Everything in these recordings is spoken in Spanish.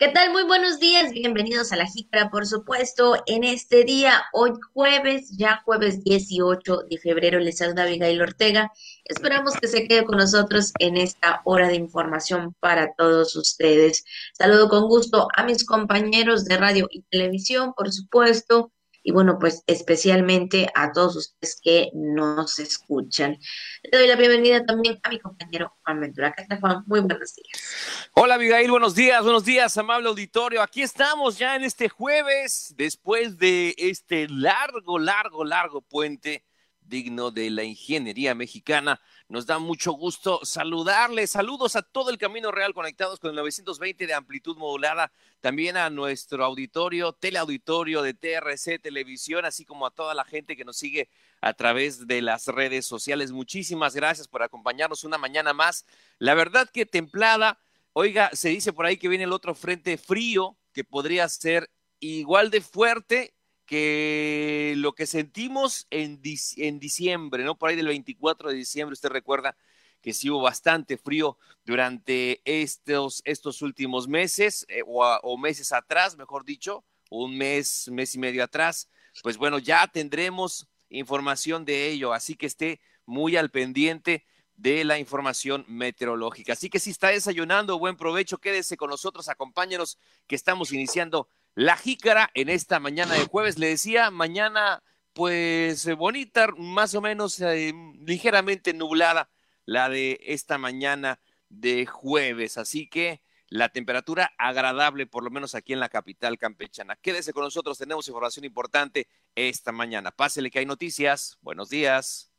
¿Qué tal? Muy buenos días, bienvenidos a la Jícara, por supuesto, en este día, hoy jueves, ya jueves 18 de febrero, les saluda Abigail Ortega. Esperamos que se quede con nosotros en esta hora de información para todos ustedes. Saludo con gusto a mis compañeros de radio y televisión, por supuesto, y bueno, pues especialmente a todos ustedes que nos escuchan. Le doy la bienvenida también a mi compañero Juan Ventura. ¿Qué tal, Juan? Muy buenos días. Hola, Abigail, buenos días, buenos días, amable auditorio. Aquí estamos ya en este jueves, después de este largo, largo, largo puente digno de la ingeniería mexicana. Nos da mucho gusto saludarles. Saludos a todo el Camino Real conectados con el 920 de amplitud modulada. También a nuestro auditorio, teleauditorio de TRC Televisión, así como a toda la gente que nos sigue a través de las redes sociales. Muchísimas gracias por acompañarnos una mañana más. La verdad que templada. Oiga, se dice por ahí que viene el otro frente frío que podría ser igual de fuerte que lo que sentimos en, diciembre, ¿no? Por ahí del 24 de diciembre, usted recuerda que sí hubo bastante frío durante estos, estos últimos meses, eh, o, meses atrás, mejor dicho, un mes, mes y medio atrás. Pues bueno, ya tendremos información de ello, así que esté muy al pendiente de la información meteorológica. Así que si está desayunando, buen provecho, quédese con nosotros, acompáñenos, que estamos iniciando la jícara en esta mañana de jueves. Le decía, mañana pues eh, bonita, más o menos eh, ligeramente nublada la de esta mañana de jueves. Así que la temperatura agradable, por lo menos aquí en la capital campechana. Quédese con nosotros, tenemos información importante esta mañana. Pásele que hay noticias. Buenos días.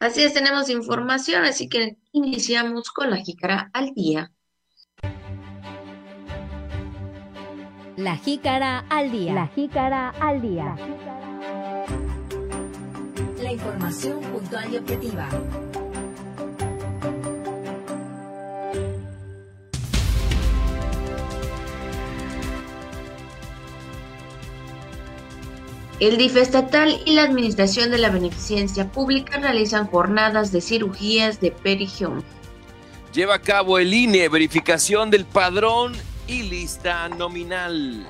Así es, tenemos información, así que iniciamos con la jícara al día. La jícara al día. La jícara al día. La información puntual y objetiva. El DIF estatal y la Administración de la Beneficencia Pública realizan jornadas de cirugías de perigión. Lleva a cabo el INE verificación del padrón y lista nominal.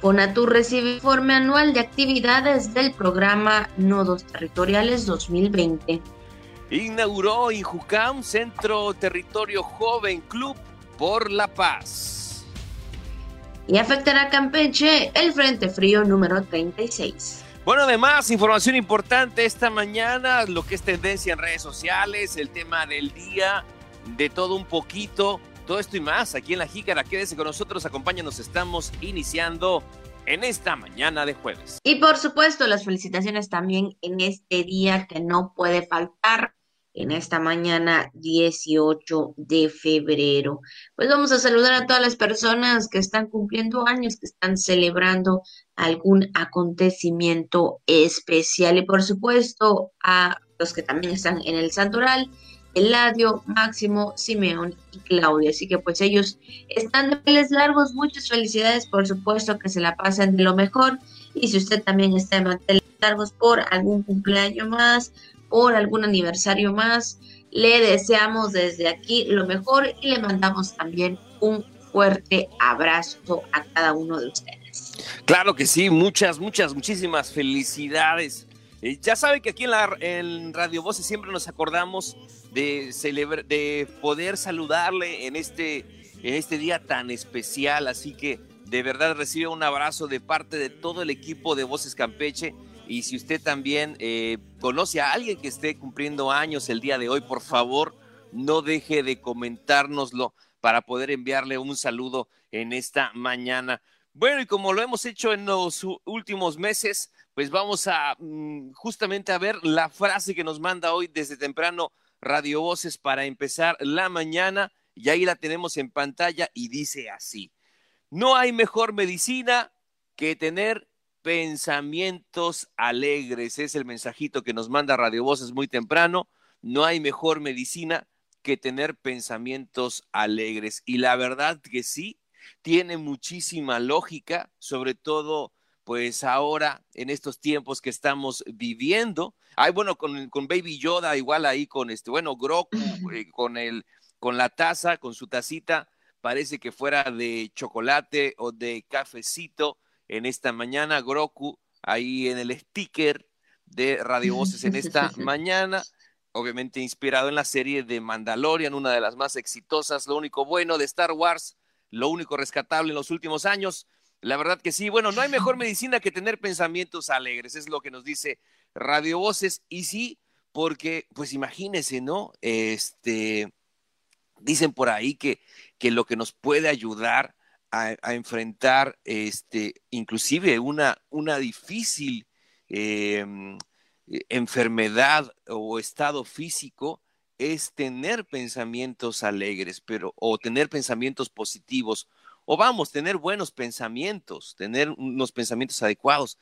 Fonatur recibe informe anual de actividades del programa Nodos Territoriales 2020. Inauguró Injucam Centro Territorio Joven Club por la Paz. Y afectará a Campeche el Frente Frío número 36. Bueno, además, información importante esta mañana, lo que es tendencia en redes sociales, el tema del día, de todo un poquito. Todo esto y más aquí en La Jícara. Quédese con nosotros, acompáñanos. Estamos iniciando en esta mañana de jueves. Y por supuesto, las felicitaciones también en este día que no puede faltar, en esta mañana 18 de febrero. Pues vamos a saludar a todas las personas que están cumpliendo años, que están celebrando algún acontecimiento especial y por supuesto a los que también están en el santoral Eladio, Máximo, Simeón y Claudia. Así que pues ellos están de peles largos. Muchas felicidades, por supuesto, que se la pasen de lo mejor. Y si usted también está de manteles largos por algún cumpleaños más, por algún aniversario más, le deseamos desde aquí lo mejor y le mandamos también un fuerte abrazo a cada uno de ustedes. Claro que sí, muchas, muchas, muchísimas felicidades. Eh, ya sabe que aquí en, la, en Radio Voces siempre nos acordamos de, de poder saludarle en este, en este día tan especial. Así que de verdad recibe un abrazo de parte de todo el equipo de Voces Campeche. Y si usted también eh, conoce a alguien que esté cumpliendo años el día de hoy, por favor, no deje de comentárnoslo para poder enviarle un saludo en esta mañana. Bueno, y como lo hemos hecho en los últimos meses, pues vamos a mm, justamente a ver la frase que nos manda hoy desde temprano Radio Voces para empezar la mañana y ahí la tenemos en pantalla y dice así, no hay mejor medicina que tener pensamientos alegres. Es el mensajito que nos manda Radio Voces muy temprano. No hay mejor medicina que tener pensamientos alegres. Y la verdad que sí, tiene muchísima lógica, sobre todo pues ahora en estos tiempos que estamos viviendo. Ay, bueno, con, con Baby Yoda, igual ahí con este, bueno, Groku, eh, con el, con la taza, con su tacita, parece que fuera de chocolate o de cafecito en esta mañana. Groku ahí en el sticker de Radio Voces en esta mañana. Obviamente inspirado en la serie de Mandalorian, una de las más exitosas. Lo único bueno de Star Wars, lo único rescatable en los últimos años. La verdad que sí. Bueno, no hay mejor medicina que tener pensamientos alegres, es lo que nos dice Radio Voces. Y sí, porque, pues imagínense, ¿no? Este, dicen por ahí que, que lo que nos puede ayudar a, enfrentar, este, inclusive una, una difícil em, enfermedad o estado físico, es tener pensamientos alegres, pero, o tener pensamientos positivos, o vamos, tener buenos pensamientos, tener unos pensamientos adecuados.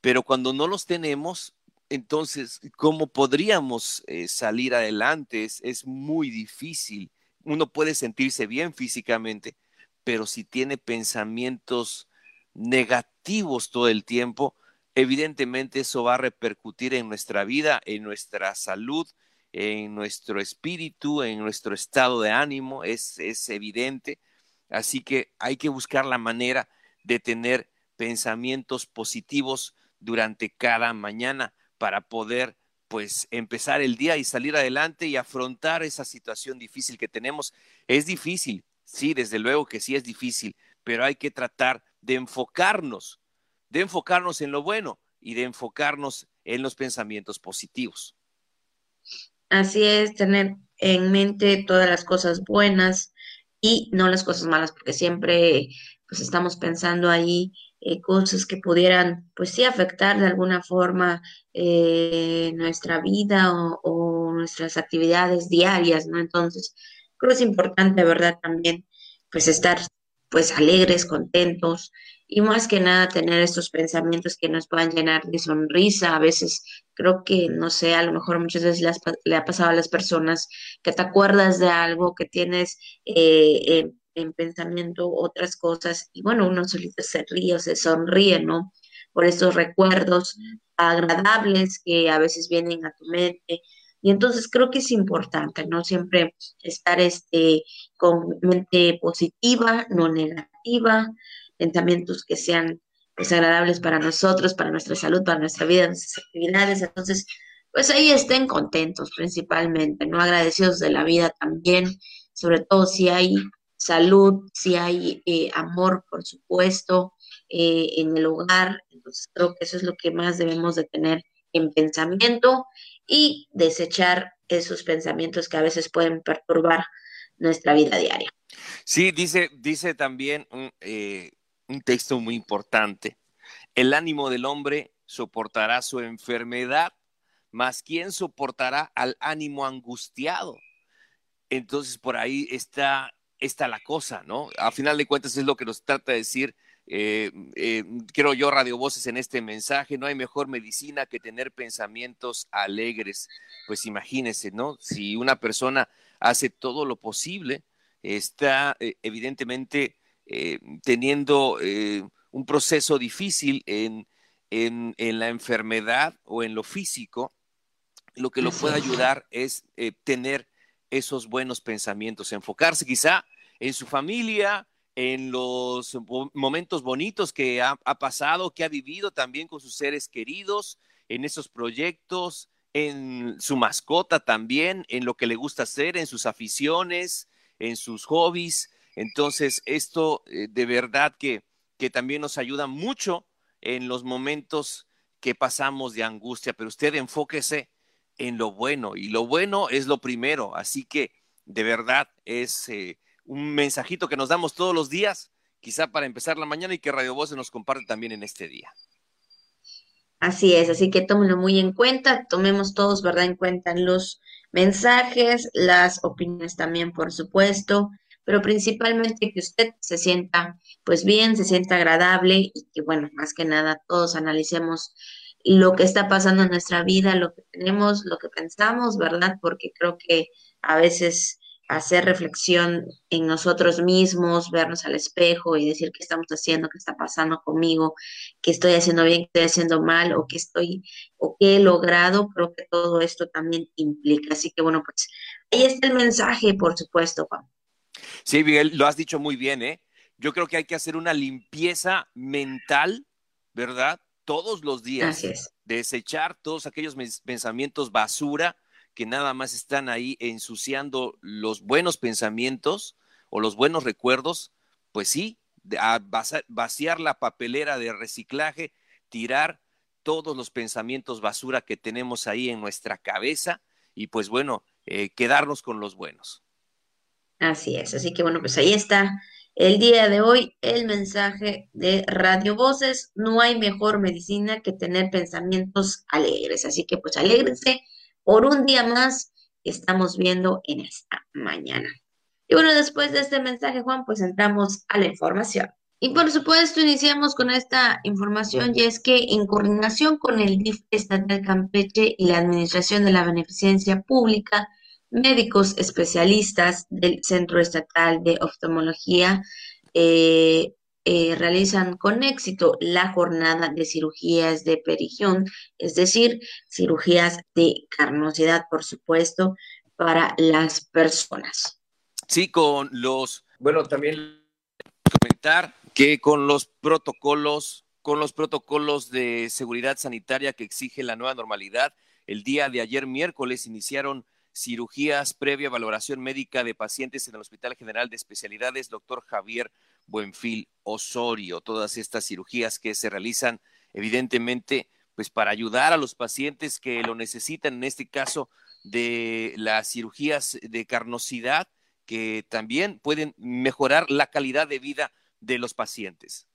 Pero cuando no los tenemos, entonces, ¿cómo podríamos eh, salir adelante? Es, muy difícil. Uno puede sentirse bien físicamente, pero si tiene pensamientos negativos todo el tiempo, evidentemente eso va a repercutir en nuestra vida, en nuestra salud, en nuestro espíritu, en nuestro estado de ánimo, es, es evidente. Así que hay que buscar la manera de tener pensamientos positivos durante cada mañana para poder pues empezar el día y salir adelante y afrontar esa situación difícil que tenemos. Es difícil, sí, desde luego que sí es difícil, pero hay que tratar de enfocarnos, de enfocarnos en lo bueno y de enfocarnos en los pensamientos positivos. Así es, tener en mente todas las cosas buenas y no las cosas malas, porque siempre pues estamos pensando ahí eh, cosas que pudieran, pues sí, afectar de alguna forma eh, nuestra vida o, nuestras actividades diarias, ¿no? Entonces, creo que es importante, ¿verdad? También, pues estar, pues alegres, contentos y más que nada tener estos pensamientos que nos puedan llenar de sonrisa. A veces creo que, no sé, a lo mejor muchas veces le, ha pasado a las personas que te acuerdas de algo que tienes eh, en pensamiento otras cosas y bueno, uno solito se ríe o se sonríe, ¿no? Por estos recuerdos agradables que a veces vienen a tu mente. Y entonces creo que es importante, ¿no? Siempre estar este, con mente positiva, no negativa, pensamientos que sean pues, agradables para nosotros, para nuestra salud, para nuestra vida, nuestras actividades. Entonces, pues ahí estén contentos principalmente, ¿no? Agradecidos de la vida también, sobre todo si hay salud, si hay eh, amor, por supuesto, eh, en el hogar. Entonces creo que eso es lo que más debemos de tener en pensamiento y desechar esos pensamientos que a veces pueden perturbar nuestra vida diaria. Sí, dice, dice también eh, un texto muy importante. El ánimo del hombre soportará su enfermedad, mas ¿quién soportará al ánimo angustiado? Entonces por ahí está está la cosa, ¿no? A final de cuentas es lo que nos trata de decir, eh, eh, creo yo, Radio Voces en este mensaje, no hay mejor medicina que tener pensamientos alegres. Pues imagínense, ¿no? Si una persona hace todo lo posible, está eh, evidentemente teniendo un proceso difícil en, en, en, la enfermedad o en lo físico, lo que lo puede ayudar es tener esos buenos pensamientos, enfocarse quizá en su familia, en los momentos bonitos que ha, pasado, que ha vivido también con sus seres queridos, en esos proyectos, en su mascota también, en lo que le gusta hacer, en sus aficiones, en sus hobbies. Entonces, esto eh, de verdad que, que también nos ayuda mucho en los momentos que pasamos de angustia, pero usted enfóquese en lo bueno y lo bueno es lo primero, así que de verdad es eh, un mensajito que nos damos todos los días, quizá para empezar la mañana y que Radio Voz nos comparte también en este día. Así es, así que tómenlo muy en cuenta, tomemos todos, ¿verdad?, en cuenta los mensajes, las opiniones también, por supuesto, pero principalmente que usted se sienta, pues bien, se sienta agradable y que, bueno, más que nada, todos analicemos lo que está pasando en nuestra vida, lo que tenemos, lo que pensamos, ¿verdad? Porque creo que a veces hacer reflexión en nosotros mismos, vernos al espejo y decir qué estamos haciendo, qué está pasando conmigo, qué estoy haciendo bien, qué estoy haciendo mal o qué estoy o qué he logrado, creo que todo esto también implica. Así que bueno, pues ahí está el mensaje, por supuesto, Juan. Sí, Miguel, lo has dicho muy bien, ¿eh? Yo creo que hay que hacer una limpieza mental, ¿verdad? Todos los días. Desechar todos aquellos pensamientos basura que nada más están ahí ensuciando los buenos pensamientos o los buenos recuerdos. Pues sí, a vaciar la papelera de reciclaje, tirar todos los pensamientos basura que tenemos ahí en nuestra cabeza y pues bueno, eh, quedarnos con los buenos. Así es, así que bueno, pues ahí está el día de hoy el mensaje de Radio Voces. No hay mejor medicina que tener pensamientos alegres, así que pues alégrense por un día más que estamos viendo en esta mañana. Y bueno, después de este mensaje, Juan, pues entramos a la información. Y por supuesto, iniciamos con esta información y es que en coordinación con el DIF estatal Campeche y la Administración de la Beneficencia Pública, médicos especialistas del Centro Estatal de Oftalmología eh, eh, realizan con éxito la jornada de cirugías de perigión, es decir, cirugías de carnosidad, por supuesto, para las personas. Sí, con los, bueno, también comentar que con los protocolos, con los protocolos de seguridad sanitaria que exige la nueva normalidad, el día de ayer miércoles iniciaron cirugías previa valoración médica de pacientes en el Hospital General de Especialidades, doctor Javier Buenfil Osorio. Todas estas cirugías que se realizan, evidentemente, pues para ayudar a los pacientes que lo necesitan, en este caso de las cirugías de carnosidad, que también pueden mejorar la calidad de vida de los pacientes.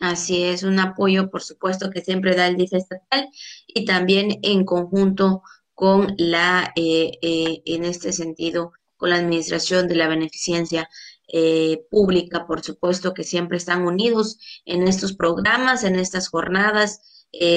Así es, un apoyo, por supuesto, que siempre da el DIF estatal y también en conjunto con la, eh, eh, en este sentido, con la administración de la beneficencia eh, pública, por supuesto, que siempre están unidos en estos programas, en estas jornadas,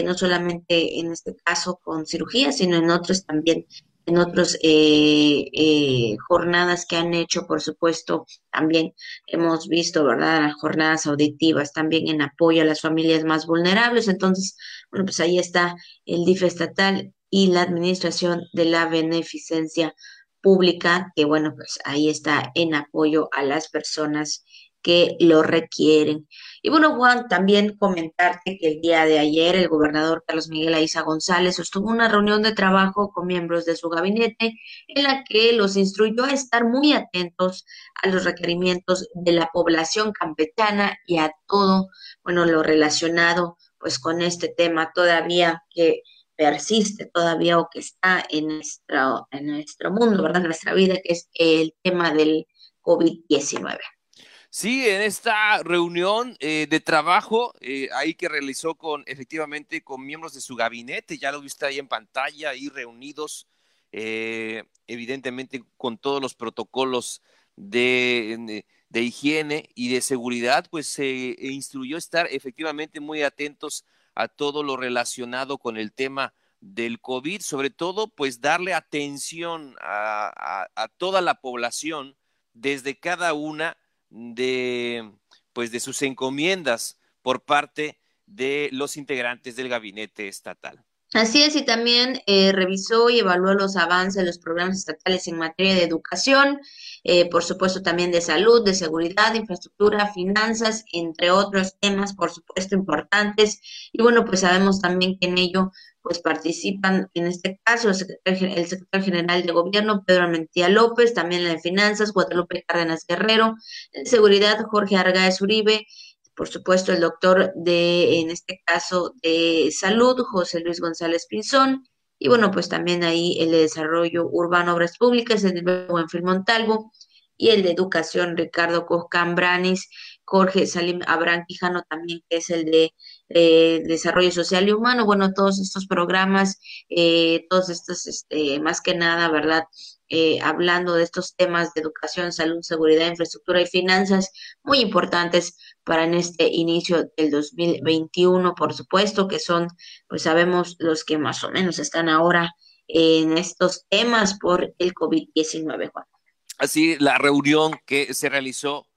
no solamente en este caso con cirugía, sino en otros también en otras eh, eh, jornadas que han hecho, por supuesto, también hemos visto, ¿verdad?, las jornadas auditivas, también en apoyo a las familias más vulnerables. Entonces, bueno, pues ahí está el DIF estatal y la administración de la beneficencia pública, que bueno, pues ahí está en apoyo a las personas que lo requieren. Y bueno, Juan, también comentarte que el día de ayer el gobernador Carlos Miguel Aiza González sostuvo una reunión de trabajo con miembros de su gabinete en la que los instruyó a estar muy atentos a los requerimientos de la población campechana y a todo, bueno, lo relacionado pues con este tema todavía que persiste todavía o que está en nuestro, en nuestro mundo, ¿verdad? En nuestra vida, que es el tema del COVID-19. Sí, en esta reunión eh, de trabajo, eh, ahí que realizó con, efectivamente, con miembros de su gabinete, ya lo viste ahí en pantalla, ahí reunidos, eh, evidentemente con todos los protocolos de, de, higiene y de seguridad, pues se instruyó estar efectivamente muy atentos a todo lo relacionado con el tema del COVID, sobre todo, pues darle atención a, toda la población desde cada una de, pues, de sus encomiendas por parte de los integrantes del gabinete estatal. Así es, y también eh, revisó y evaluó los avances de los programas estatales en materia de educación, eh, por supuesto también de salud, de seguridad, de infraestructura, finanzas, entre otros temas, por supuesto, importantes. Y bueno, pues sabemos también que en ello pues participan en este caso el secretario, el secretario general de gobierno, Pedro Mentía López, también la de finanzas, Guadalupe Cárdenas Guerrero, en seguridad, Jorge Argaez Uribe, por supuesto el doctor de, en este caso, de salud, José Luis González Pinzón, y bueno, pues también ahí el de desarrollo urbano, obras públicas, el de Buenfil Montalvo, y el de educación, Ricardo Coscambranis, Jorge Salim Abraham Quijano también, que es el de eh, desarrollo social y humano. Bueno, todos estos programas, eh, todos estos, este, más que nada, ¿verdad? Eh, hablando de estos temas de educación, salud, seguridad, infraestructura y finanzas, muy importantes para en este inicio del 2021, por supuesto, que son, pues sabemos, los que más o menos están ahora en estos temas por el COVID-19, Juan. Así, la reunión que se realizó,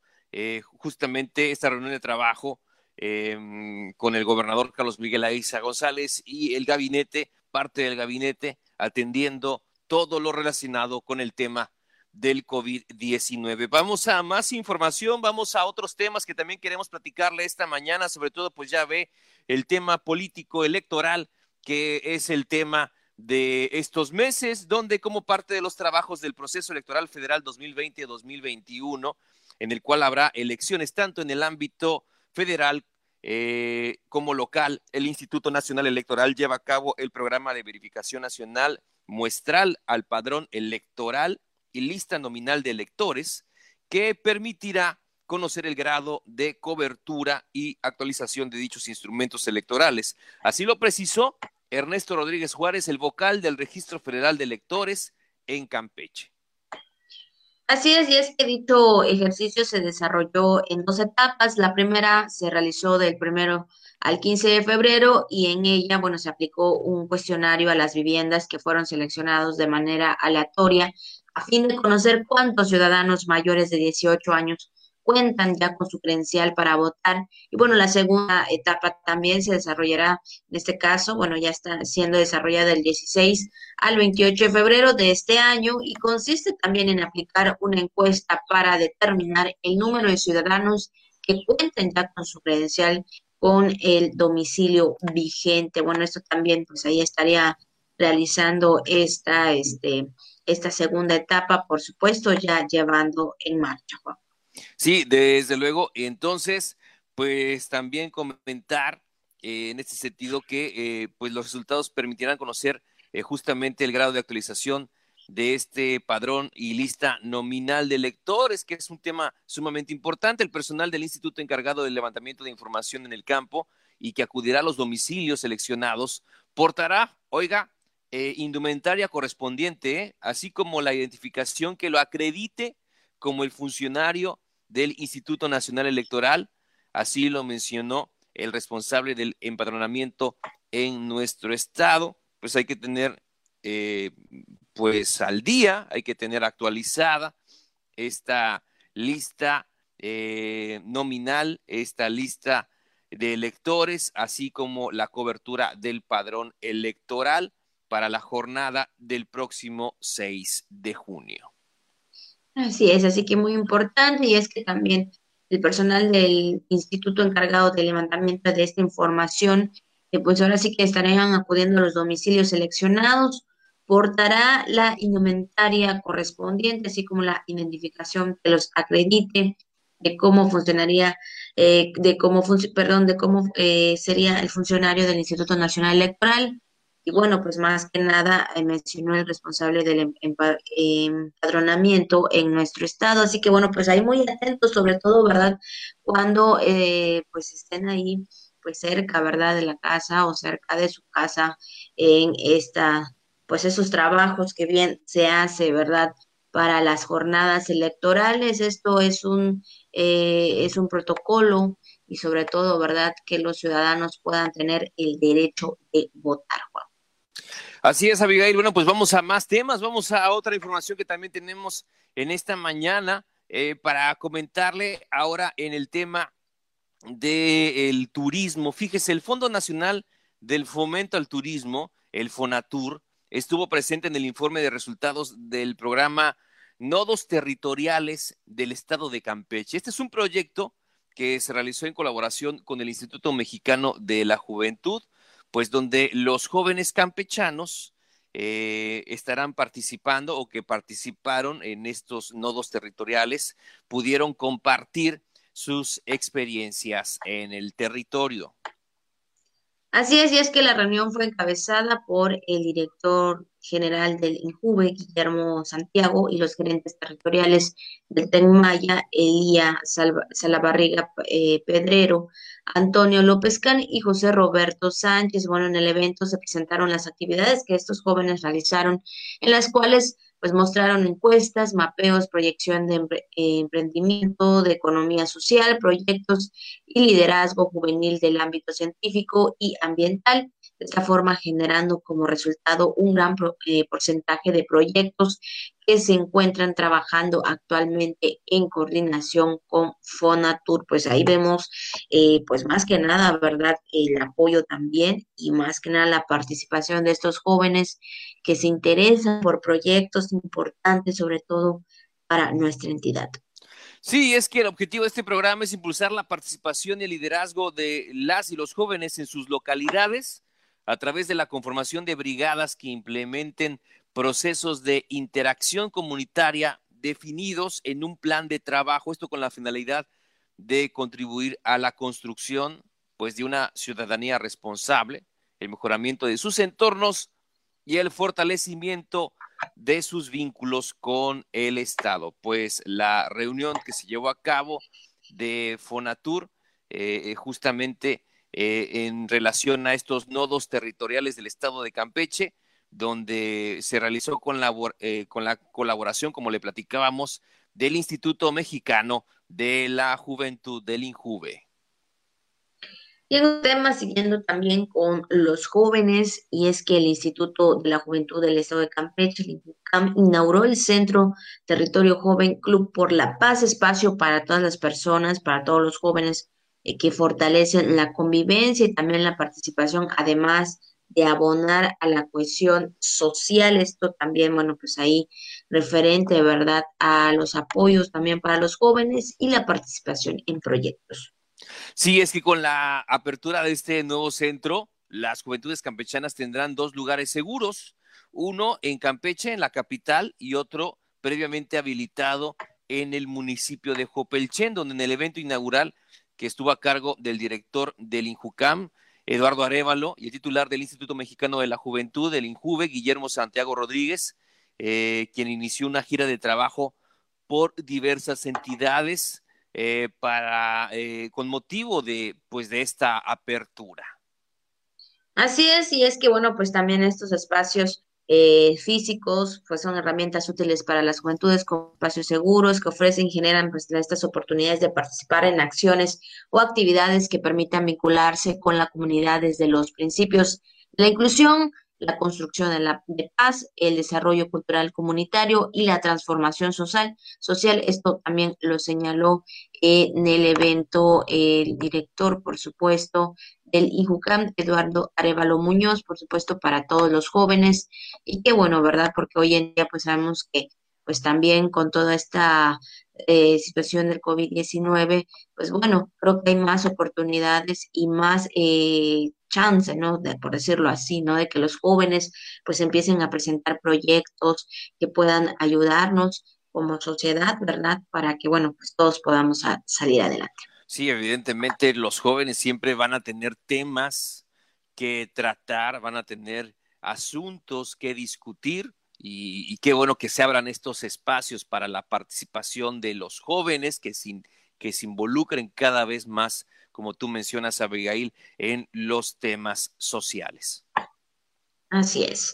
justamente esta reunión de trabajo, Em, con el gobernador Carlos Miguel Aiza González y el gabinete, parte del gabinete, atendiendo todo lo relacionado con el tema del COVID-19. Vamos a más información, vamos a otros temas que también queremos platicarle esta mañana, sobre todo pues ya ve el tema político electoral, que es el tema de estos meses, donde como parte de los trabajos del proceso electoral federal 2020-2021, en el cual habrá elecciones tanto en el ámbito federal eh, como local, el Instituto Nacional Electoral lleva a cabo el programa de verificación nacional muestral al padrón electoral y lista nominal de electores que permitirá conocer el grado de cobertura y actualización de dichos instrumentos electorales. Así lo precisó Ernesto Rodríguez Juárez, el vocal del Registro Federal de Electores en Campeche. Así es, y es que dicho ejercicio se desarrolló en dos etapas. La primera se realizó del primero al 15 de febrero y en ella, bueno, se aplicó un cuestionario a las viviendas que fueron seleccionados de manera aleatoria a fin de conocer cuántos ciudadanos mayores de 18 años cuentan ya con su credencial para votar. Y bueno, la segunda etapa también se desarrollará, en este caso, bueno, ya está siendo desarrollada del 16 al 28 de febrero de este año y consiste también en aplicar una encuesta para determinar el número de ciudadanos que cuenten ya con su credencial con el domicilio vigente. Bueno, esto también, pues ahí estaría realizando esta, este, esta segunda etapa, por supuesto, ya llevando en marcha. Sí, desde luego. Entonces, pues también comentar eh, en este sentido que eh, pues los resultados permitirán conocer eh, justamente el grado de actualización de este padrón y lista nominal de electores, que es un tema sumamente importante. El personal del instituto encargado del levantamiento de información en el campo y que acudirá a los domicilios seleccionados portará, oiga, indumentaria correspondiente, así como la identificación que lo acredite como el funcionario del Instituto Nacional Electoral, así lo mencionó el responsable del empadronamiento en nuestro estado, pues hay que tener eh, pues al día, hay que tener actualizada esta lista eh, nominal, esta lista de electores, así como la cobertura del padrón electoral para la jornada del próximo 6 de junio. Así es, así que muy importante y es que también el personal del instituto encargado del levantamiento de esta información, eh, pues ahora sí que estarían acudiendo a los domicilios seleccionados, portará la indumentaria correspondiente, así como la identificación que los acredite de cómo funcionaría, eh, de cómo, perdón, de cómo eh, sería el funcionario del Instituto Nacional Electoral, y bueno, pues más que nada eh, mencionó el responsable del em, empadronamiento en nuestro estado. Así que bueno, pues ahí muy atentos, sobre todo, ¿verdad? Cuando pues estén ahí, pues cerca, ¿verdad? De la casa o cerca de su casa en esta, pues esos trabajos que bien se hace, ¿verdad? Para las jornadas electorales. Esto es un, eh, es un protocolo y sobre todo, ¿verdad? Que los ciudadanos puedan tener el derecho de votar, Juan. Así es, Abigail. Bueno, pues vamos a más temas, vamos a otra información que también tenemos en esta mañana eh, para comentarle ahora en el tema del turismo. Fíjese, el Fondo Nacional del Fomento al Turismo, el FONATUR, estuvo presente en el informe de resultados del programa Nodos Territoriales del Estado de Campeche. Este es un proyecto que se realizó en colaboración con el Instituto Mexicano de la Juventud pues donde los jóvenes campechanos eh, estarán participando o que participaron en estos nodos territoriales pudieron compartir sus experiencias en el territorio. Así es, y es que la reunión fue encabezada por el director general del INJUVE, Guillermo Santiago, y los gerentes territoriales del TENMAYA, Elía Salabarriga eh, Pedrero, Antonio López Can y José Roberto Sánchez. Bueno, en el evento se presentaron las actividades que estos jóvenes realizaron, en las cuales pues mostraron encuestas, mapeos, proyección de emprendimiento, de economía social, proyectos y liderazgo juvenil del ámbito científico y ambiental de esta forma generando como resultado un gran eh, porcentaje de proyectos que se encuentran trabajando actualmente en coordinación con Fonatur. Pues ahí vemos, eh, pues más que nada, ¿verdad? El apoyo también y más que nada la participación de estos jóvenes que se interesan por proyectos importantes, sobre todo para nuestra entidad. Sí, es que el objetivo de este programa es impulsar la participación y el liderazgo de las y los jóvenes en sus localidades a través de la conformación de brigadas que implementen procesos de interacción comunitaria definidos en un plan de trabajo, esto con la finalidad de contribuir a la construcción pues de una ciudadanía responsable, el mejoramiento de sus entornos y el fortalecimiento de sus vínculos con el Estado. Pues la reunión que se llevó a cabo de Fonatur, eh, eh, justamente eh, en relación a estos nodos territoriales del Estado de Campeche, donde se realizó con la, con la colaboración, como le platicábamos, del Instituto Mexicano de la Juventud del INJUVE. Y en un tema siguiendo también con los jóvenes, y es que el Instituto de la Juventud del Estado de Campeche, el inauguró el Centro Territorio Joven Club por la Paz, espacio para todas las personas, para todos los jóvenes eh, que fortalecen la convivencia y también la participación, además de abonar a la cohesión social. Esto también, bueno, pues ahí referente, ¿verdad?, a los apoyos también para los jóvenes y la participación en proyectos. Sí, es que con la apertura de este nuevo centro, las juventudes campechanas tendrán dos lugares seguros, uno en Campeche, en la capital, y otro previamente habilitado en el municipio de Jopelchen, donde en el evento inaugural que estuvo a cargo del director del INJUCAM, Eduardo Arevalo, y el titular del Instituto Mexicano de la Juventud, del INJUVE, Guillermo Santiago Rodríguez, eh, quien inició una gira de trabajo por diversas entidades eh, para, eh, con motivo de, pues, de esta apertura. Así es, y es que, bueno, pues también estos espacios eh, físicos, pues son herramientas útiles para las juventudes con espacios seguros que ofrecen y generan pues, estas oportunidades de participar en acciones o actividades que permitan vincularse con la comunidad desde los principios de la inclusión, la construcción de la de paz, el desarrollo cultural comunitario y la transformación social. social. Esto también lo señaló en el evento el director, por supuesto, del IJUCAM, Eduardo Arevalo Muñoz, por supuesto, para todos los jóvenes. Y qué bueno, ¿verdad? Porque hoy en día pues sabemos que pues también con toda esta eh, situación del COVID-19, pues bueno, creo que hay más oportunidades y más eh, chance, ¿no? Por decirlo así, ¿no? De que los jóvenes pues empiecen a presentar proyectos que puedan ayudarnos como sociedad, ¿verdad? Para que, bueno, pues todos podamos salir adelante. Sí, evidentemente los jóvenes siempre van a tener temas que tratar, van a tener asuntos que discutir y, qué bueno que se abran estos espacios para la participación de los jóvenes que se involucren cada vez más, como tú mencionas, Abigail, en los temas sociales. Así es.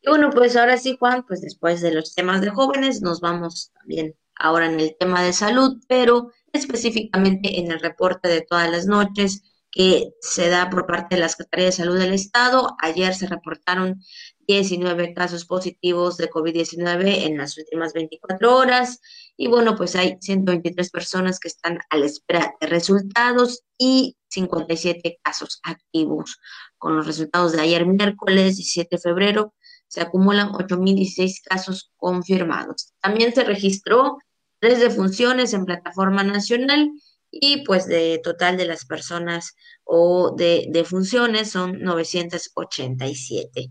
Y bueno, pues ahora sí, Juan, pues después de los temas de jóvenes, nos vamos también ahora en el tema de salud, pero específicamente en el reporte de todas las noches que se da por parte de la Secretaría de Salud del Estado. Ayer se reportaron 19 casos positivos de COVID-19 en las últimas 24 horas. Y bueno, pues hay 123 personas que están a la espera de resultados y 57 casos activos. Con los resultados de ayer miércoles 17 de febrero se acumulan 8.016 casos confirmados. También se registró tres defunciones en plataforma nacional y pues de total de las personas o de, de funciones son 987.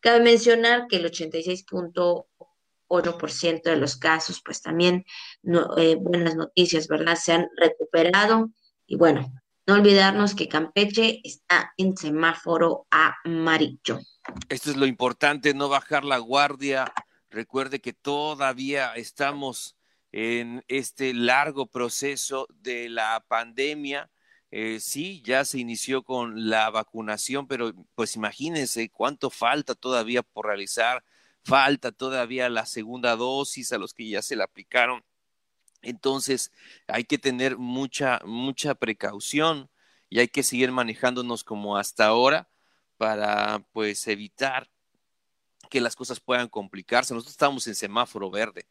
Cabe mencionar que el 86.8% de los casos, pues también eh, buenas noticias, ¿verdad? Se han recuperado y bueno, no olvidarnos que Campeche está en semáforo amarillo. Esto es lo importante, no bajar la guardia. Recuerde que todavía estamos en este largo proceso de la pandemia. Eh, sí, ya se inició con la vacunación, pero pues imagínense cuánto falta todavía por realizar. Falta todavía la segunda dosis a los que ya se la aplicaron. Entonces, hay que tener mucha, mucha precaución y hay que seguir manejándonos como hasta ahora para pues evitar que las cosas puedan complicarse. Nosotros estamos en semáforo verde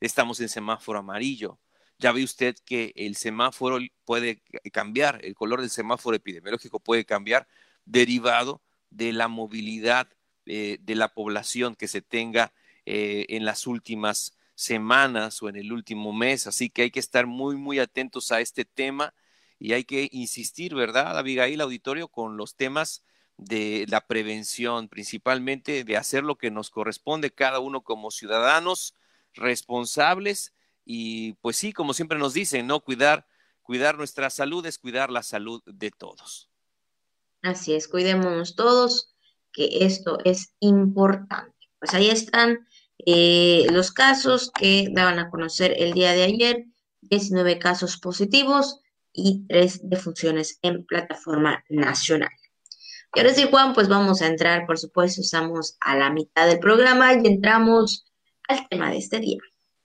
estamos en semáforo amarillo. Ya ve usted que el semáforo puede cambiar, el color del semáforo epidemiológico puede cambiar derivado de la movilidad eh, de la población que se tenga eh, en las últimas semanas o en el último mes, así que hay que estar muy, muy atentos a este tema y hay que insistir, ¿verdad, Abigail Auditorio, con los temas de la prevención, principalmente de hacer lo que nos corresponde cada uno como ciudadanos responsables y pues sí, como siempre nos dicen, ¿no? Cuidar, cuidar nuestra salud es cuidar la salud de todos. Así es, cuidémonos todos, que esto es importante. Pues ahí están eh, los casos que daban a conocer el día de ayer, 19 casos positivos y 3 defunciones en plataforma nacional. Y ahora sí, Juan, pues vamos a entrar, por supuesto, estamos a la mitad del programa y entramos al tema de este día.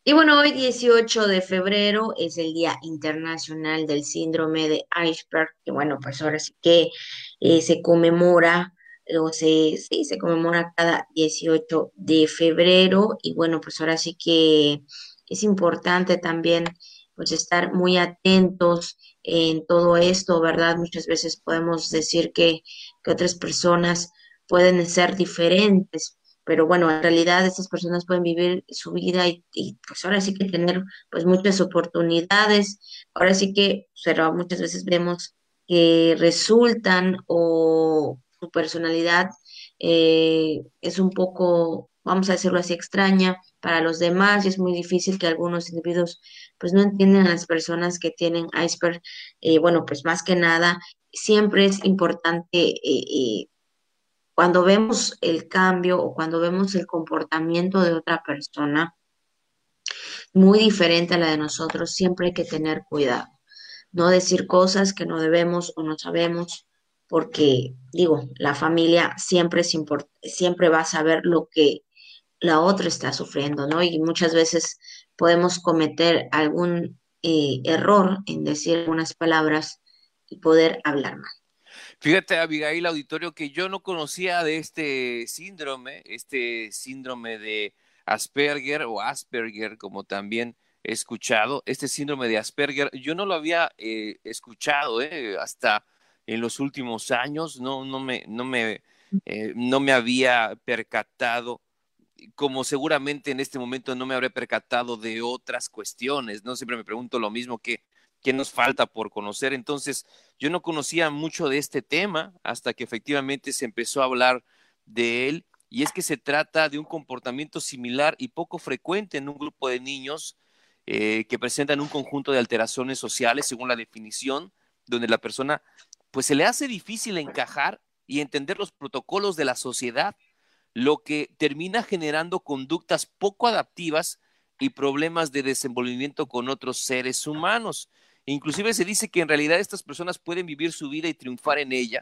Y bueno, hoy 18 de febrero es el Día Internacional del Síndrome de Iceberg, que bueno, pues ahora sí que eh, se conmemora, o se, sí, se conmemora cada 18 de febrero, y bueno, pues ahora sí que es importante también pues estar muy atentos en todo esto, ¿verdad? Muchas veces podemos decir que, que otras personas pueden ser diferentes, pero bueno, en realidad estas personas pueden vivir su vida y, pues ahora sí que tener pues muchas oportunidades, ahora sí que, pero muchas veces vemos que resultan o su personalidad eh, es un poco, vamos a decirlo así, extraña para los demás y es muy difícil que algunos individuos pues no entiendan a las personas que tienen iceberg. Eh, bueno, pues más que nada, siempre es importante eh, cuando vemos el cambio o cuando vemos el comportamiento de otra persona muy diferente a la de nosotros, siempre hay que tener cuidado. No decir cosas que no debemos o no sabemos, porque digo, la familia siempre, es siempre va a saber lo que la otra está sufriendo, ¿no? Y muchas veces podemos cometer algún eh, error en decir algunas palabras y poder hablar mal. Fíjate, Abigail Auditorio, que yo no conocía de este síndrome, este síndrome de Asperger o Asperger, como también he escuchado. Este síndrome de Asperger, yo no lo había eh, escuchado eh, hasta en los últimos años, no, no, me, no, me, eh, no me había percatado como seguramente en este momento no me habré percatado de otras cuestiones, ¿no? Siempre me pregunto lo mismo que qué nos falta por conocer. Entonces, yo no conocía mucho de este tema hasta que efectivamente se empezó a hablar de él. Y es que se trata de un comportamiento similar y poco frecuente en un grupo de niños eh, que presentan un conjunto de alteraciones sociales, según la definición, donde la persona pues se le hace difícil encajar y entender los protocolos de la sociedad, lo que termina generando conductas poco adaptivas y problemas de desenvolvimiento con otros seres humanos. Inclusive se dice que en realidad estas personas pueden vivir su vida y triunfar en ella,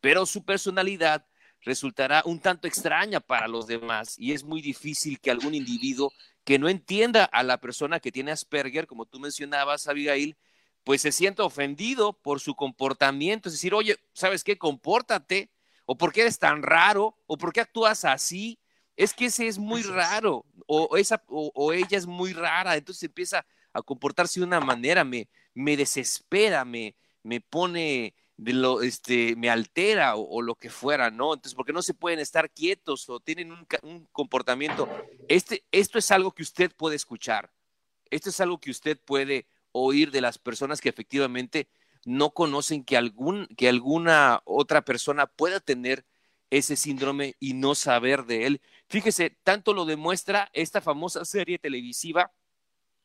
pero su personalidad resultará un tanto extraña para los demás y es muy difícil que algún individuo que no entienda a la persona que tiene Asperger, como tú mencionabas, Abigail, pues se sienta ofendido por su comportamiento, es decir, oye, ¿sabes qué? Compórtate, o por qué eres tan raro, o por qué actúas así, es que ese es muy raro, o, esa, o, ella es muy rara, entonces empieza a comportarse de una manera, me, me desespera, me, me pone de lo, este, me altera o, lo que fuera, ¿no? Entonces, porque no se pueden estar quietos o tienen un, un, comportamiento. Este, esto es algo que usted puede escuchar. Esto es algo que usted puede oír de las personas que efectivamente no conocen que, algún, que alguna otra persona pueda tener ese síndrome y no saber de él. Fíjese, tanto lo demuestra esta famosa serie televisiva.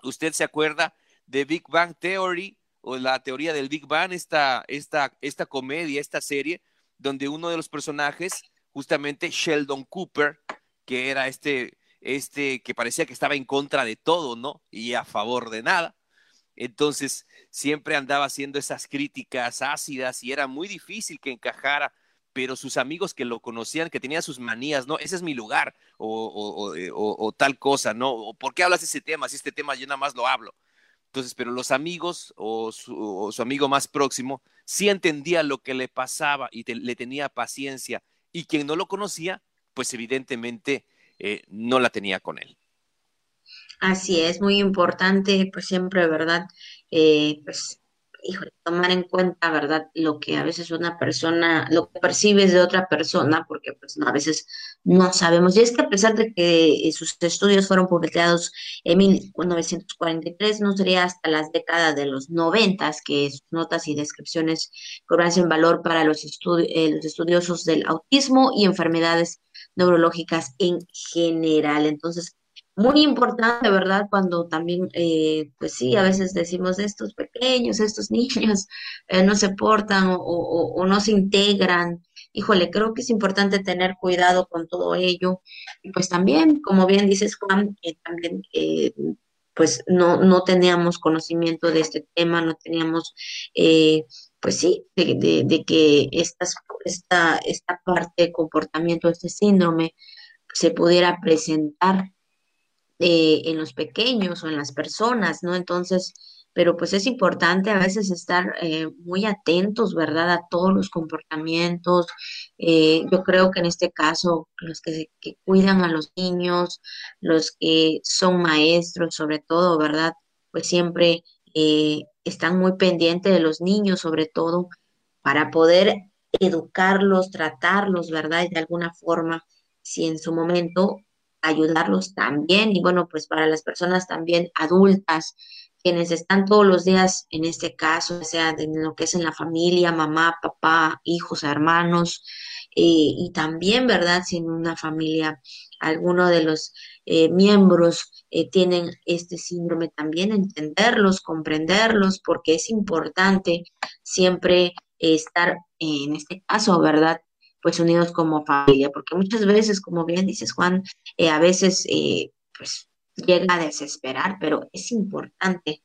Usted se acuerda de Big Bang Theory o la teoría del Big Bang, esta, esta, esta comedia, esta serie, donde uno de los personajes, justamente Sheldon Cooper, que era este, este que parecía que estaba en contra de todo, ¿no? Y a favor de nada. Entonces, siempre andaba haciendo esas críticas ácidas y era muy difícil que encajara, pero sus amigos que lo conocían, que tenía sus manías, ¿no? Ese es mi lugar, o, o, o, o tal cosa, ¿no? ¿O ¿Por qué hablas de ese tema? Si este tema yo nada más lo hablo. Entonces, pero los amigos o su, amigo más próximo sí entendía lo que le pasaba y le tenía paciencia. Y quien no lo conocía, pues evidentemente eh, no la tenía con él. Así es, muy importante, pues siempre, ¿verdad? Eh, pues híjole, tomar en cuenta, ¿verdad? Lo que a veces una persona, lo que percibes de otra persona, porque pues no, a veces no sabemos. Y es que a pesar de que eh, sus estudios fueron publicados en 1943, no sería hasta las décadas de los 90 que sus notas y descripciones cobrasen valor para los, eh, los estudiosos del autismo y enfermedades neurológicas en general. Entonces, muy importante, ¿verdad? Cuando también, eh, pues sí, a veces decimos estos pequeños, estos niños eh, no se portan o, no se integran. Híjole, creo que es importante tener cuidado con todo ello. Y pues también, como bien dices, Juan, eh, también, pues no, no teníamos conocimiento de este tema, no teníamos, pues sí, de, de, que estas, esta, esta parte de comportamiento, este síndrome, se pudiera presentar eh, en los pequeños o en las personas, ¿no? Entonces, pero pues es importante a veces estar eh, muy atentos, ¿verdad? A todos los comportamientos. Eh, yo creo que en este caso, los que, que, cuidan a los niños, los que son maestros, sobre todo, ¿verdad? Pues siempre están muy pendientes de los niños, sobre todo, para poder educarlos, tratarlos, ¿verdad? De alguna forma, si en su momento ayudarlos también y bueno, pues para las personas también adultas, quienes están todos los días en este caso, sea en lo que es en la familia, mamá, papá, hijos, hermanos, eh, y también, ¿verdad? Si en una familia alguno de los eh, miembros eh, tienen este síndrome, también entenderlos, comprenderlos, porque es importante siempre estar en este caso, ¿verdad? Pues unidos como familia, porque muchas veces, como bien dices Juan, eh, a veces eh, pues llega a desesperar, pero es importante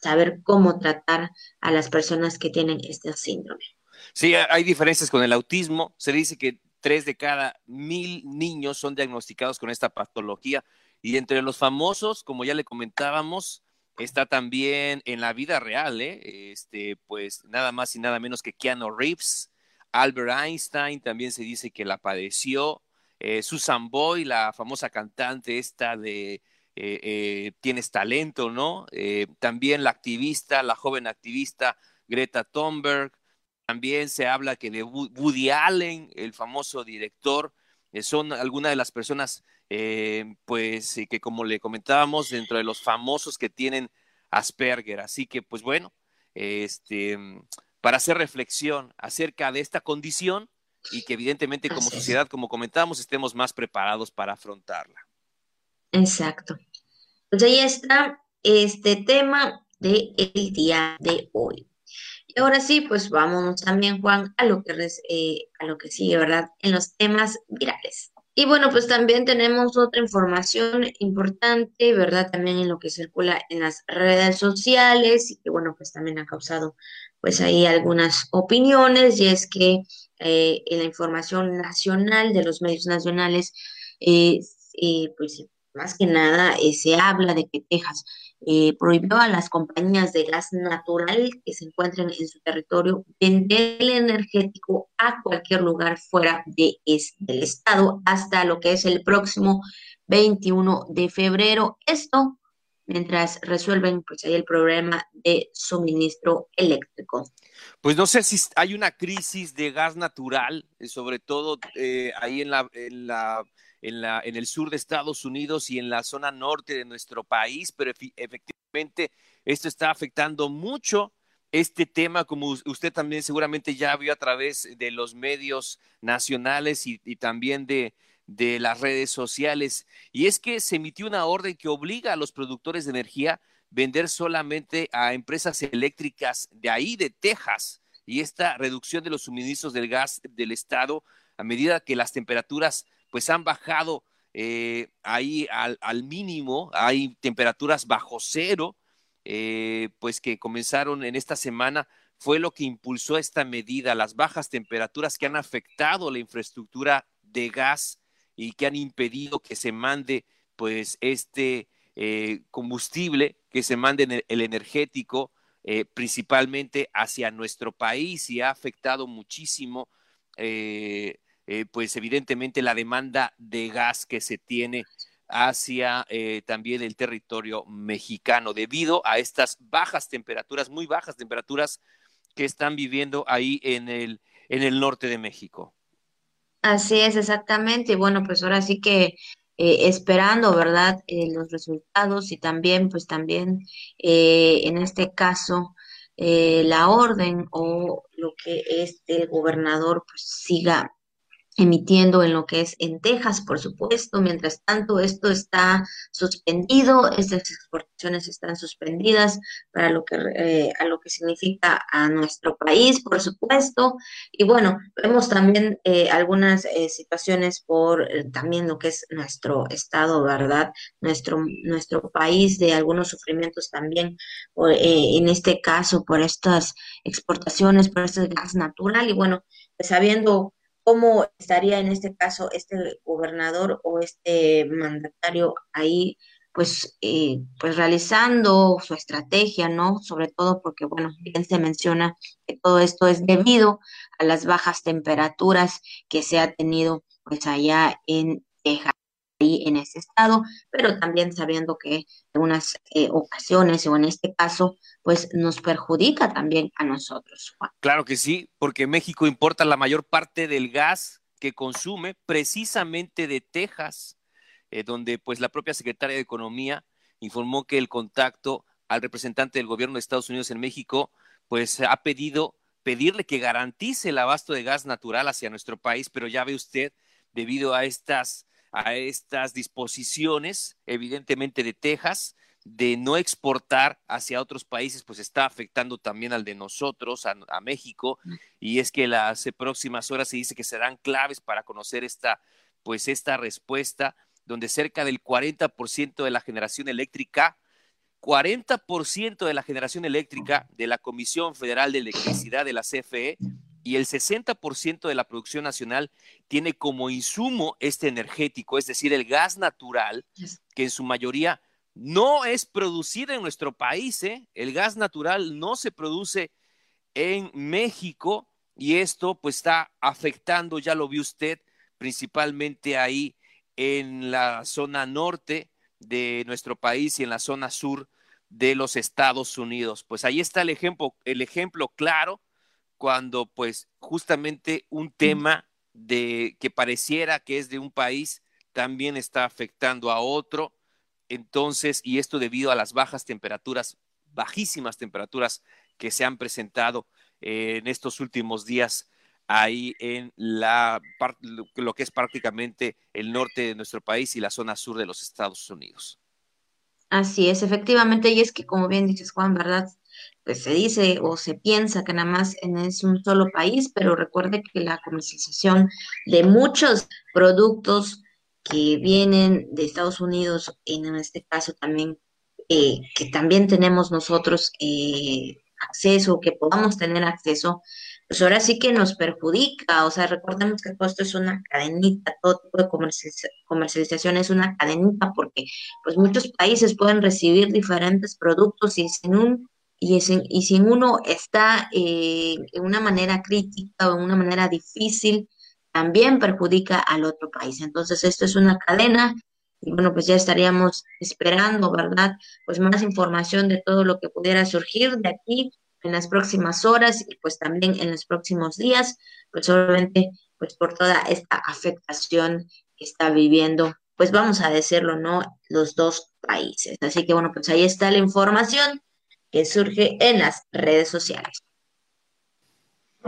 saber cómo tratar a las personas que tienen este síndrome. Sí, hay diferencias con el autismo. Se dice que tres de cada mil niños son diagnosticados con esta patología. Y entre los famosos, como ya le comentábamos, está también en la vida real, ¿eh? este, pues nada más y nada menos que Keanu Reeves, Albert Einstein también se dice que la padeció. Eh, Susan Boy, la famosa cantante esta de eh, eh, Tienes talento, ¿no? también la activista, la joven activista Greta Thunberg. También se habla que de Woody Allen, el famoso director, son algunas de las personas, pues, que como le comentábamos, dentro de los famosos que tienen Asperger. Así que, pues bueno, este para hacer reflexión acerca de esta condición y que evidentemente como sociedad, como comentábamos, estemos más preparados para afrontarla. Exacto. Pues ahí está este tema del día de hoy. Y ahora sí, pues vámonos también, Juan, a lo que, eh, a lo que sigue, ¿verdad? En los temas virales. Y bueno, pues también tenemos otra información importante, ¿verdad? También en lo que circula en las redes sociales y que bueno, pues también ha causado pues hay algunas opiniones y es que eh, en la información nacional de los medios nacionales, eh, eh, pues más que nada se habla de que Texas prohibió a las compañías de gas natural que se encuentren en su territorio vender el energético a cualquier lugar fuera de del estado hasta lo que es el próximo 21 de febrero. Esto mientras resuelven pues ahí el problema de suministro eléctrico. Pues no sé si hay una crisis de gas natural, eh, sobre todo eh, ahí en la, en la en, la, en el sur de Estados Unidos y en la zona norte de nuestro país, pero efectivamente esto está afectando mucho este tema, como usted también seguramente ya vio a través de los medios nacionales y también de, de las redes sociales. Y es que se emitió una orden que obliga a los productores de energía vender solamente a empresas eléctricas de ahí, de Texas. Y esta reducción de los suministros del gas del Estado, a medida que las temperaturas pues han bajado eh, ahí al, mínimo, hay temperaturas bajo cero, eh, pues que comenzaron en esta semana, fue lo que impulsó esta medida, las bajas temperaturas que han afectado la infraestructura de gas y que han impedido que se mande pues este eh, combustible, que se mande el, energético eh, principalmente hacia nuestro país y ha afectado muchísimo eh, pues evidentemente la demanda de gas que se tiene hacia también el territorio mexicano debido a estas bajas temperaturas, muy bajas temperaturas que están viviendo ahí en el, en el norte de México. Así es, exactamente. Y bueno, pues ahora sí que eh, esperando, ¿verdad? Eh, los resultados y también, pues también eh, en este caso, la orden o lo que es el gobernador, pues siga emitiendo en lo que es en Texas, por supuesto. Mientras tanto, esto está suspendido, estas exportaciones están suspendidas para lo que eh, a lo que significa a nuestro país, por supuesto. Y bueno, vemos también eh, algunas eh, situaciones por también lo que es nuestro estado, ¿verdad? Nuestro nuestro país de algunos sufrimientos también, en este caso por estas exportaciones, por este gas natural y bueno, pues sabiendo cómo estaría en este caso este gobernador o este mandatario ahí, pues, eh, pues realizando su estrategia, ¿no? Sobre todo porque, bueno, bien se menciona que todo esto es debido a las bajas temperaturas que se ha tenido, pues, allá en Texas ahí en ese estado, pero también sabiendo que en algunas eh, ocasiones o en este caso, pues nos perjudica también a nosotros. Claro que sí, porque México importa la mayor parte del gas que consume precisamente de Texas, eh, donde pues la propia secretaria de Economía informó que el contacto al representante del gobierno de Estados Unidos en México, pues ha pedido pedirle que garantice el abasto de gas natural hacia nuestro país, pero ya ve usted, debido a estas a estas disposiciones, evidentemente de Texas, de no exportar hacia otros países, pues está afectando también al de nosotros, a, México, y es que las próximas horas se dice que serán claves para conocer esta, pues esta respuesta, donde cerca del 40% de la generación eléctrica, 40% de la generación eléctrica de la Comisión Federal de Electricidad de la CFE y el 60% de la producción nacional tiene como insumo este energético, es decir, el gas natural, que en su mayoría no es producido en nuestro país. ¿eh? El gas natural no se produce en México y esto pues está afectando, ya lo vio usted, principalmente ahí en la zona norte de nuestro país y en la zona sur de los Estados Unidos. Pues ahí está el ejemplo, el ejemplo claro cuando pues justamente un tema de que pareciera que es de un país también está afectando a otro. Entonces, y esto debido a las bajas temperaturas, bajísimas temperaturas que se han presentado en estos últimos días ahí en la lo que es prácticamente el norte de nuestro país y la zona sur de los Estados Unidos. Así es, efectivamente, y es que como bien dices Juan, ¿verdad? Pues se dice o se piensa que nada más es un solo país, pero recuerde que la comercialización de muchos productos que vienen de Estados Unidos, en este caso también, eh, que también tenemos nosotros eh, acceso, que podamos tener acceso, pues ahora sí que nos perjudica, o sea, recordemos que esto es una cadenita, todo tipo de comercialización es una cadenita, porque pues muchos países pueden recibir diferentes productos y sin un y, y si uno está eh, en una manera crítica o en una manera difícil, también perjudica al otro país. Entonces, esto es una cadena y bueno, pues ya estaríamos esperando, ¿verdad? Pues más información de todo lo que pudiera surgir de aquí en las próximas horas y pues también en los próximos días, pues obviamente pues por toda esta afectación que está viviendo, pues vamos a decirlo, ¿no? Los dos países. Así que bueno, pues ahí está la información que surge en las redes sociales.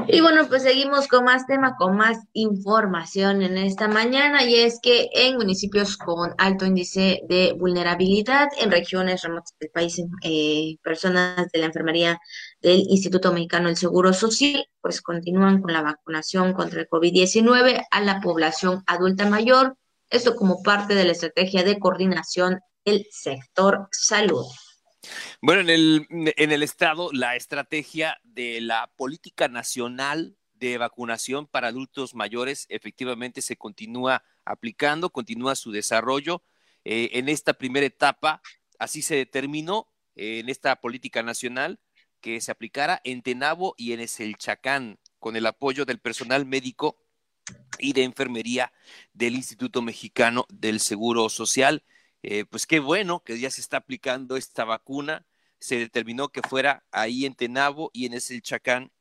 Y bueno, pues seguimos con más tema, con más información en esta mañana y es que en municipios con alto índice de vulnerabilidad, en regiones remotas del país, eh, personas de la enfermería del Instituto Mexicano del Seguro Social, pues continúan con la vacunación contra el COVID-19 a la población adulta mayor, esto como parte de la estrategia de coordinación del sector salud. Bueno, en el, en el estado, la estrategia de la política nacional de vacunación para adultos mayores efectivamente se continúa aplicando, continúa su desarrollo. Eh, en esta primera etapa, así se determinó en esta política nacional que se aplicara en Tenabo y en Eselchacán, con el apoyo del personal médico y de enfermería del Instituto Mexicano del Seguro Social. Eh, pues qué bueno que ya se está aplicando esta vacuna. Se determinó que fuera ahí en Tenabo y en Chacán,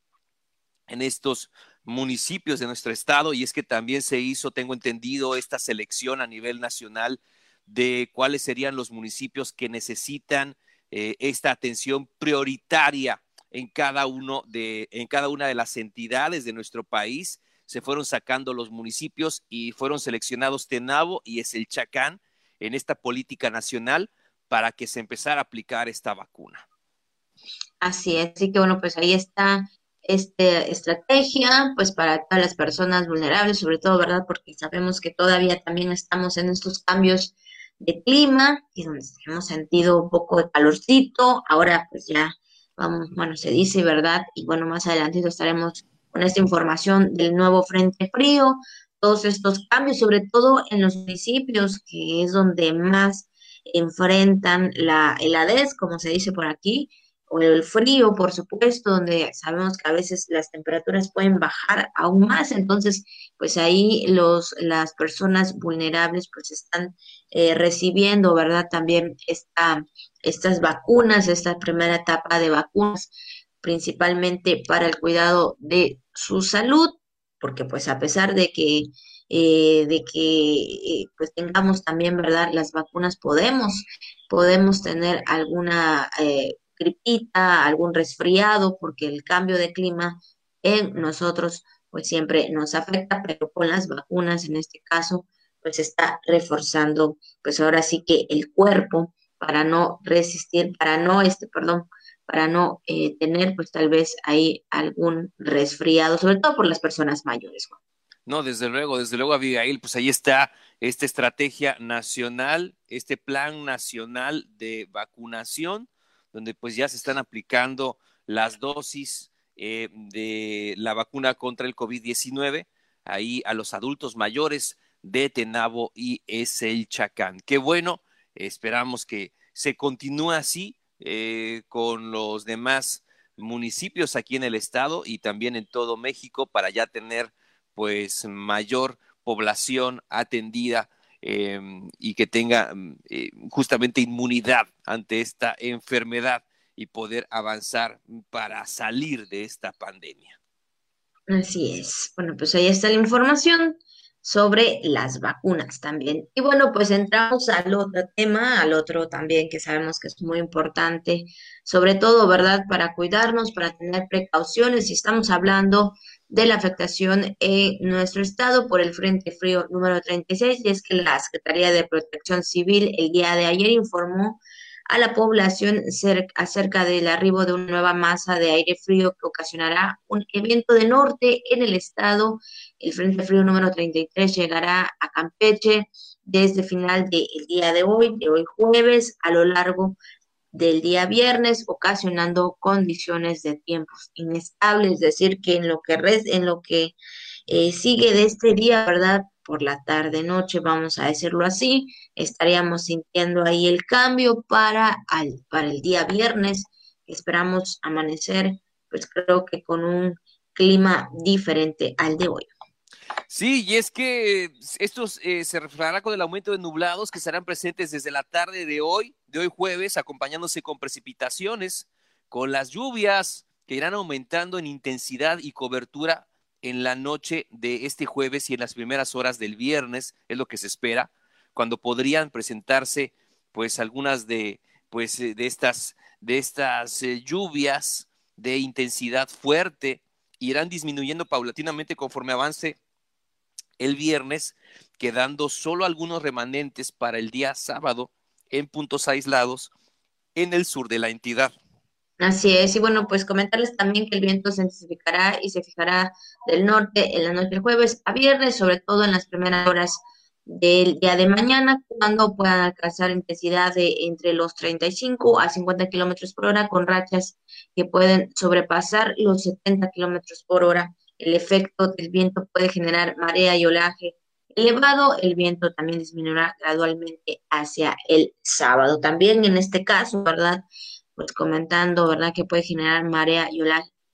en estos municipios de nuestro estado. Y es que también se hizo, tengo entendido, esta selección a nivel nacional de cuáles serían los municipios que necesitan eh, esta atención prioritaria en cada uno de, en cada una de las entidades de nuestro país. Se fueron sacando los municipios y fueron seleccionados Tenabo y es el Chacán en esta política nacional para que se empezara a aplicar esta vacuna. Así es, así que bueno, pues ahí está esta estrategia, pues para todas las personas vulnerables, sobre todo, ¿verdad? Porque sabemos que todavía también estamos en estos cambios de clima y donde hemos sentido un poco de calorcito, ahora pues ya vamos, bueno, se dice, ¿verdad? Y bueno, más adelante estaremos con esta información del nuevo frente frío, todos estos cambios, sobre todo en los municipios, que es donde más enfrentan la heladez, como se dice por aquí, o el frío, por supuesto, donde sabemos que a veces las temperaturas pueden bajar aún más, entonces, pues ahí los, las personas vulnerables pues están eh, recibiendo, ¿verdad? También esta, estas vacunas, esta primera etapa de vacunas, principalmente para el cuidado de su salud, porque pues a pesar de que eh, de que eh, pues tengamos también, ¿verdad? Las vacunas podemos, podemos tener alguna eh, gripita, algún resfriado, porque el cambio de clima en nosotros pues siempre nos afecta, pero con las vacunas en este caso pues está reforzando pues ahora sí que el cuerpo para no resistir, para no, este, perdón, para no eh, tener pues tal vez ahí algún resfriado, sobre todo por las personas mayores. No, desde luego, desde luego, Abigail, pues ahí está esta estrategia nacional, este plan nacional de vacunación, donde pues ya se están aplicando las dosis eh, de la vacuna contra el COVID-19 ahí a los adultos mayores de Tenabo y el Chacán. Qué bueno, esperamos que se continúe así eh, con los demás municipios aquí en el estado y también en todo México para ya tener pues mayor población atendida em, y que tenga mm, eh, justamente inmunidad ante esta enfermedad y poder avanzar para salir de esta pandemia. Así es. Bueno, pues ahí está la información sobre las vacunas también. Y bueno, pues entramos al otro tema, al otro también que sabemos que es muy importante, sobre todo, ¿verdad? Para cuidarnos, para tener precauciones. Y estamos hablando de la afectación en nuestro estado por el Frente Frío número 36, y es que la Secretaría de Protección Civil el día de ayer informó a la población acerca del arribo de una nueva masa de aire frío que ocasionará un evento de norte en el estado. El Frente Frío número 33 llegará a Campeche desde final del día de hoy, de hoy jueves, a lo largo del día viernes, ocasionando condiciones de tiempos inestables, es decir, que en lo que, en lo que eh, sigue de este día, ¿verdad? por la tarde noche, vamos a decirlo así, estaríamos sintiendo ahí el cambio para, al, para el día viernes. Esperamos amanecer, pues creo que con un clima diferente al de hoy. Sí, y es que esto eh, se reflejará con el aumento de nublados que estarán presentes desde la tarde de hoy, de hoy jueves, acompañándose con precipitaciones, con las lluvias que irán aumentando en intensidad y cobertura en la noche de este jueves y en las primeras horas del viernes, es lo que se espera, cuando podrían presentarse pues algunas de pues eh, de estas de estas eh, lluvias de intensidad fuerte irán disminuyendo paulatinamente conforme avance el viernes, quedando solo algunos remanentes para el día sábado en puntos aislados en el sur de la entidad. Así es, y bueno, pues comentarles también que el viento se intensificará y se fijará del norte en la noche del jueves a viernes, sobre todo en las primeras horas del día de mañana, cuando puedan alcanzar intensidad de entre los 35 a 50 kilómetros por hora, con rachas que pueden sobrepasar los 70 kilómetros por hora. El efecto del viento puede generar marea y olaje elevado. El viento también disminuirá gradualmente hacia el sábado. También en este caso, ¿verdad? pues comentando, ¿verdad? Que puede generar marea y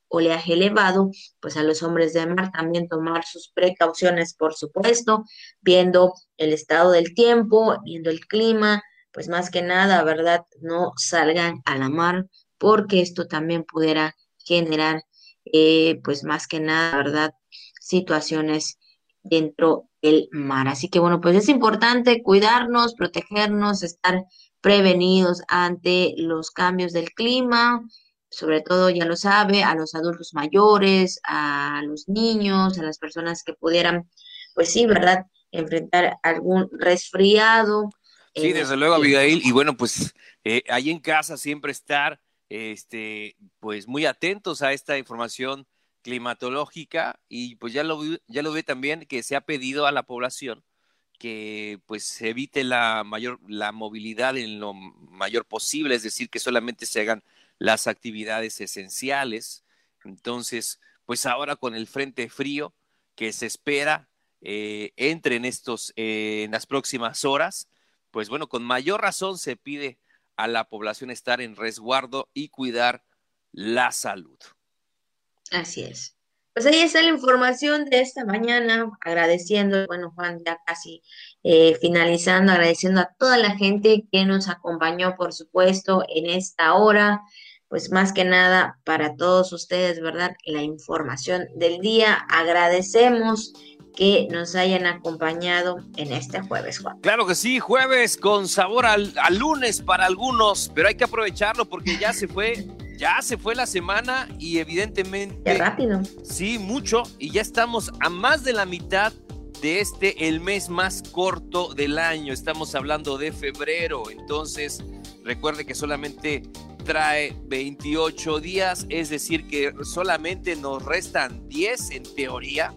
oleaje elevado, pues a los hombres de mar también tomar sus precauciones, por supuesto, viendo el estado del tiempo, viendo el clima, pues más que nada, ¿verdad? No salgan a la mar porque esto también pudiera generar, eh, pues más que nada, ¿verdad? Situaciones dentro del mar. Así que bueno, pues es importante cuidarnos, protegernos, estar prevenidos ante los cambios del clima, sobre todo, ya lo sabe, a los adultos mayores, a los niños, a las personas que pudieran, pues sí, ¿verdad?, enfrentar algún resfriado. Sí, desde luego, Abigail, y bueno, pues eh, ahí en casa siempre estar, este, pues muy atentos a esta información climatológica y pues ya lo, ya lo ve también que se ha pedido a la población que pues se evite la mayor la movilidad en lo mayor posible, es decir, que solamente se hagan las actividades esenciales. Entonces, pues ahora con el frente frío que se espera eh, entre en estos eh, en las próximas horas, pues bueno, con mayor razón se pide a la población estar en resguardo y cuidar la salud. Así es. Pues ahí está la información de esta mañana, agradeciendo, bueno, Juan, ya casi eh, finalizando, agradeciendo a toda la gente que nos acompañó, por supuesto, en esta hora, pues más que nada para todos ustedes, ¿verdad? La información del día. Agradecemos que nos hayan acompañado en este jueves, Juan. Claro que sí, jueves con sabor al, al lunes para algunos, pero hay que aprovecharlo porque ya se fue ya se fue la semana y evidentemente... Qué rápido. Sí, mucho. Y ya estamos a más de la mitad de este, el mes más corto del año. Estamos hablando de febrero. Entonces, recuerde que solamente trae 28 días, es decir, que solamente nos restan 10 en teoría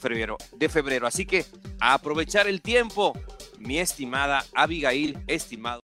febrero, de febrero. Así que aprovechar el tiempo, mi estimada Abigail, estimado.